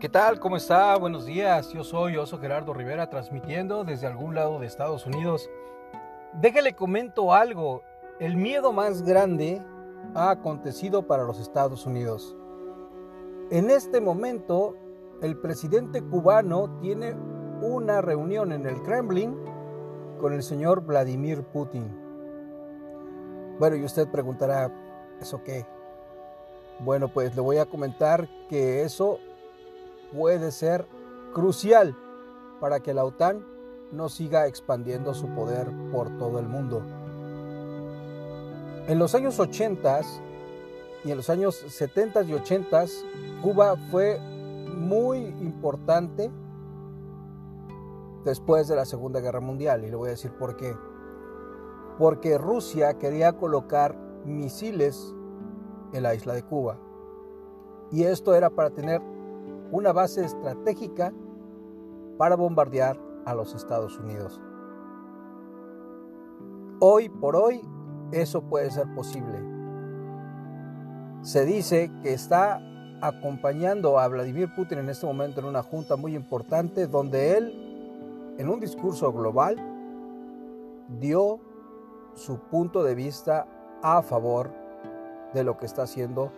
¿Qué tal? ¿Cómo está? Buenos días. Yo soy Oso Gerardo Rivera transmitiendo desde algún lado de Estados Unidos. Déjale comento algo. El miedo más grande ha acontecido para los Estados Unidos. En este momento, el presidente cubano tiene una reunión en el Kremlin con el señor Vladimir Putin. Bueno, y usted preguntará, ¿eso qué? Bueno, pues le voy a comentar que eso puede ser crucial para que la OTAN no siga expandiendo su poder por todo el mundo. En los años 80 y en los años 70 y 80 Cuba fue muy importante después de la Segunda Guerra Mundial y le voy a decir por qué. Porque Rusia quería colocar misiles en la isla de Cuba. Y esto era para tener una base estratégica para bombardear a los Estados Unidos. Hoy por hoy eso puede ser posible. Se dice que está acompañando a Vladimir Putin en este momento en una junta muy importante donde él, en un discurso global, dio su punto de vista a favor de lo que está haciendo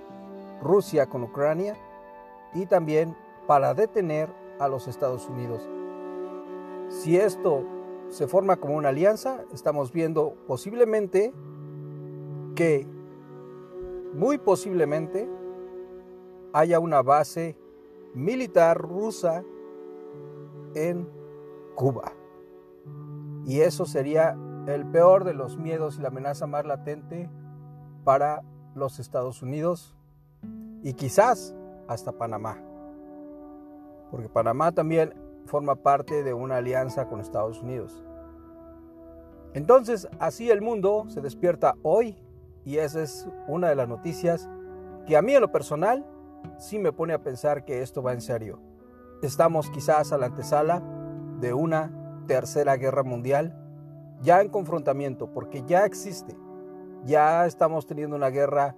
Rusia con Ucrania y también para detener a los Estados Unidos. Si esto se forma como una alianza, estamos viendo posiblemente que, muy posiblemente, haya una base militar rusa en Cuba. Y eso sería el peor de los miedos y la amenaza más latente para los Estados Unidos y quizás hasta Panamá. Porque Panamá también forma parte de una alianza con Estados Unidos. Entonces, así el mundo se despierta hoy y esa es una de las noticias que a mí en lo personal sí me pone a pensar que esto va en serio. Estamos quizás a la antesala de una tercera guerra mundial ya en confrontamiento, porque ya existe. Ya estamos teniendo una guerra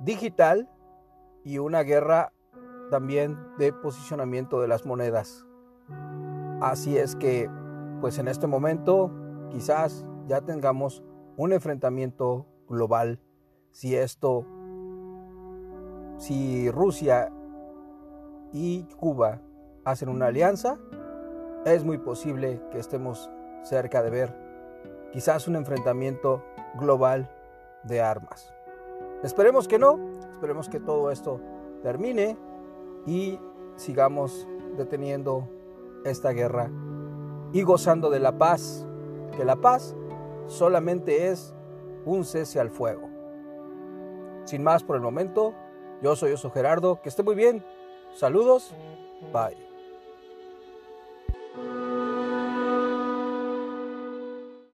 digital y una guerra también de posicionamiento de las monedas. Así es que, pues en este momento, quizás ya tengamos un enfrentamiento global. Si esto, si Rusia y Cuba hacen una alianza, es muy posible que estemos cerca de ver quizás un enfrentamiento global de armas. Esperemos que no, Esperemos que todo esto termine y sigamos deteniendo esta guerra y gozando de la paz, que la paz solamente es un cese al fuego. Sin más por el momento, yo soy Oso Gerardo, que esté muy bien. Saludos, bye.